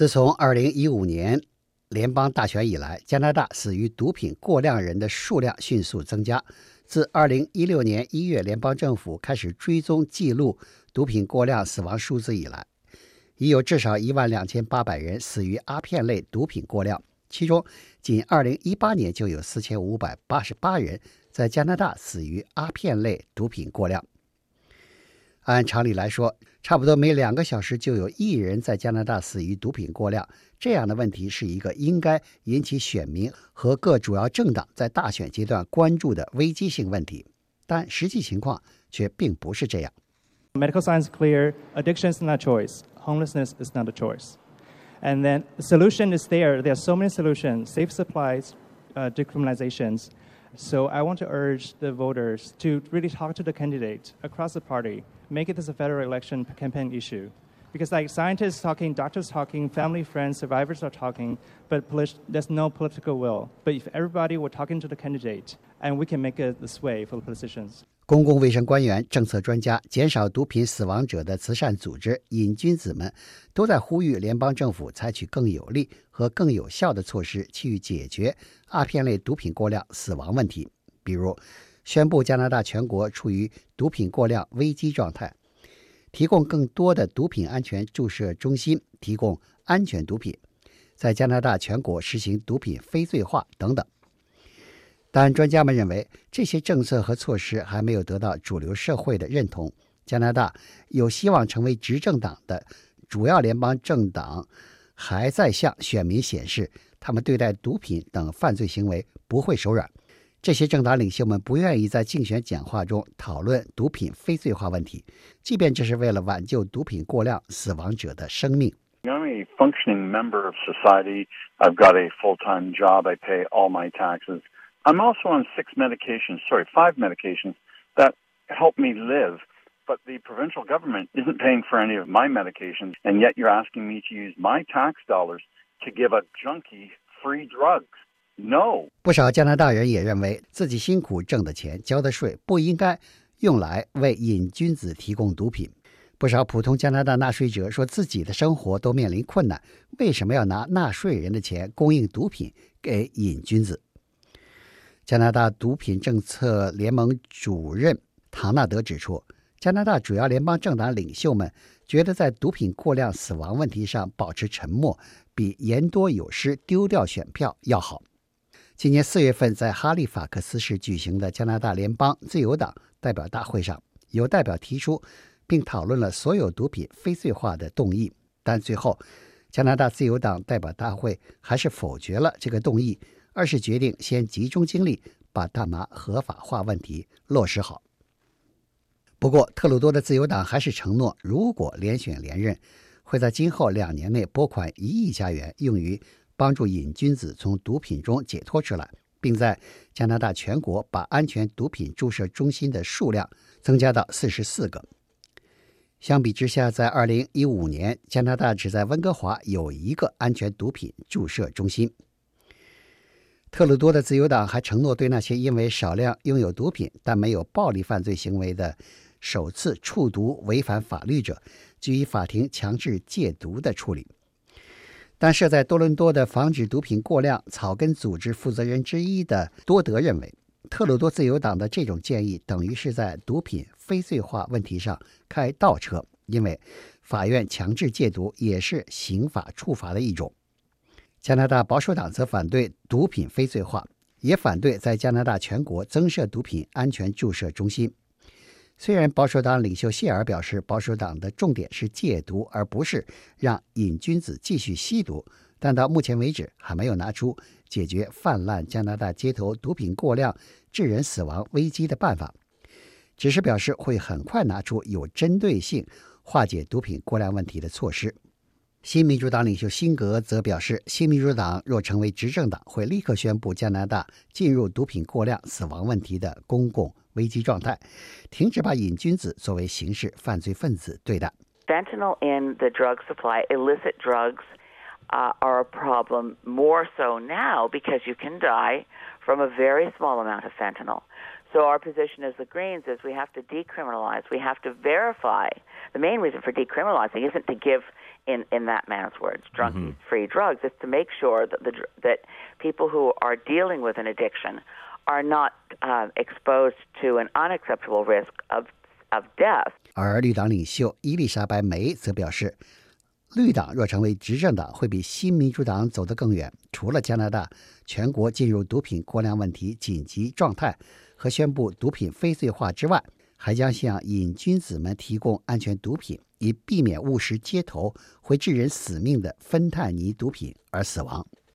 自从二零一五年联邦大选以来，加拿大死于毒品过量人的数量迅速增加。自二零一六年一月联邦政府开始追踪记录毒品过量死亡数字以来，已有至少一万两千八百人死于阿片类毒品过量，其中仅二零一八年就有四千五百八十八人在加拿大死于阿片类毒品过量。按常理来说，差不多每两个小时就有一人在加拿大死于毒品过量。这样的问题是一个应该引起选民和各主要政党在大选阶段关注的危机性问题，但实际情况却并不是这样。Medical science clear, addiction is not a choice, homelessness is not a choice. And then the solution is there. There are so many solutions: safe supplies, uh, decriminalizations. So I want to urge the voters to really talk to the candidate across the party, make it as a federal election campaign issue. Because like scientists talking, doctors talking, family, friends, survivors are talking, but there's no political will. But if everybody were talking to the candidate, and we can make it this way for the politicians. 公共卫生官员、政策专家、减少毒品死亡者的慈善组织“瘾君子”们都在呼吁联邦政府采取更有力和更有效的措施，去解决阿片类毒品过量死亡问题。比如，宣布加拿大全国处于毒品过量危机状态，提供更多的毒品安全注射中心，提供安全毒品，在加拿大全国实行毒品非罪化等等。但专家们认为，这些政策和措施还没有得到主流社会的认同。加拿大有希望成为执政党的主要联邦政党，还在向选民显示，他们对待毒品等犯罪行为不会手软。这些政党领袖们不愿意在竞选讲话中讨论毒品非罪化问题，即便这是为了挽救毒品过量死亡者的生命。I'm a functioning member of society. I've got a full-time job. I pay all my taxes. I'm also on six medications, sorry, five medications that help me live. But the provincial government isn't paying for any of my medications, and yet you're asking me to use my tax dollars to give a junkie free drugs. No. 不少加拿大人也认为自己辛苦挣的钱、交的税不应该用来为瘾君子提供毒品。不少普通加拿大纳税者说自己的生活都面临困难，为什么要拿纳税人的钱供应毒品给瘾君子？ 加拿大毒品政策联盟主任唐纳德指出，加拿大主要联邦政党领袖们觉得，在毒品过量死亡问题上保持沉默，比言多有失、丢掉选票要好。今年四月份，在哈利法克斯市举行的加拿大联邦自由党代表大会上，有代表提出并讨论了所有毒品非罪化的动议，但最后，加拿大自由党代表大会还是否决了这个动议。而是决定先集中精力把大麻合法化问题落实好。不过，特鲁多的自由党还是承诺，如果连选连任，会在今后两年内拨款一亿加元，用于帮助瘾君子从毒品中解脱出来，并在加拿大全国把安全毒品注射中心的数量增加到四十四个。相比之下，在二零一五年，加拿大只在温哥华有一个安全毒品注射中心。特鲁多的自由党还承诺，对那些因为少量拥有毒品但没有暴力犯罪行为的首次触毒违反法律者，给予法庭强制戒毒的处理。但设在多伦多的防止毒品过量草根组织负责人之一的多德认为，特鲁多自由党的这种建议等于是在毒品非罪化问题上开倒车，因为法院强制戒毒也是刑法处罚的一种。加拿大保守党则反对毒品非罪化，也反对在加拿大全国增设毒品安全注射中心。虽然保守党领袖谢尔表示，保守党的重点是戒毒，而不是让瘾君子继续吸毒，但到目前为止还没有拿出解决泛滥加拿大街头毒品过量致人死亡危机的办法，只是表示会很快拿出有针对性化解毒品过量问题的措施。新民主党领袖辛格则表示，新民主党若成为执政党，会立刻宣布加拿大进入毒品过量死亡问题的公共危机状态，停止把瘾君子作为刑事犯罪分子对待。Fentanyl in the drug supply, illicit drugs, uh, are a problem more so now because you can die from a very small amount of fentanyl. So our position as the Greens is we have to decriminalize. We have to verify. The main reason for decriminalizing isn't to give in, in that man's words, drunkies free drugs, is to make sure that the that people who are dealing with an addiction are not uh, exposed to an unacceptable risk of of death. 而绿党领袖伊丽莎白梅则表示，绿党若成为执政党，会比新民主党走得更远。除了加拿大全国进入毒品过量问题紧急状态和宣布毒品非罪化之外， 还将向瘾君子们提供安全毒品，以避免误食街头会致人死命的芬太尼毒品而死亡。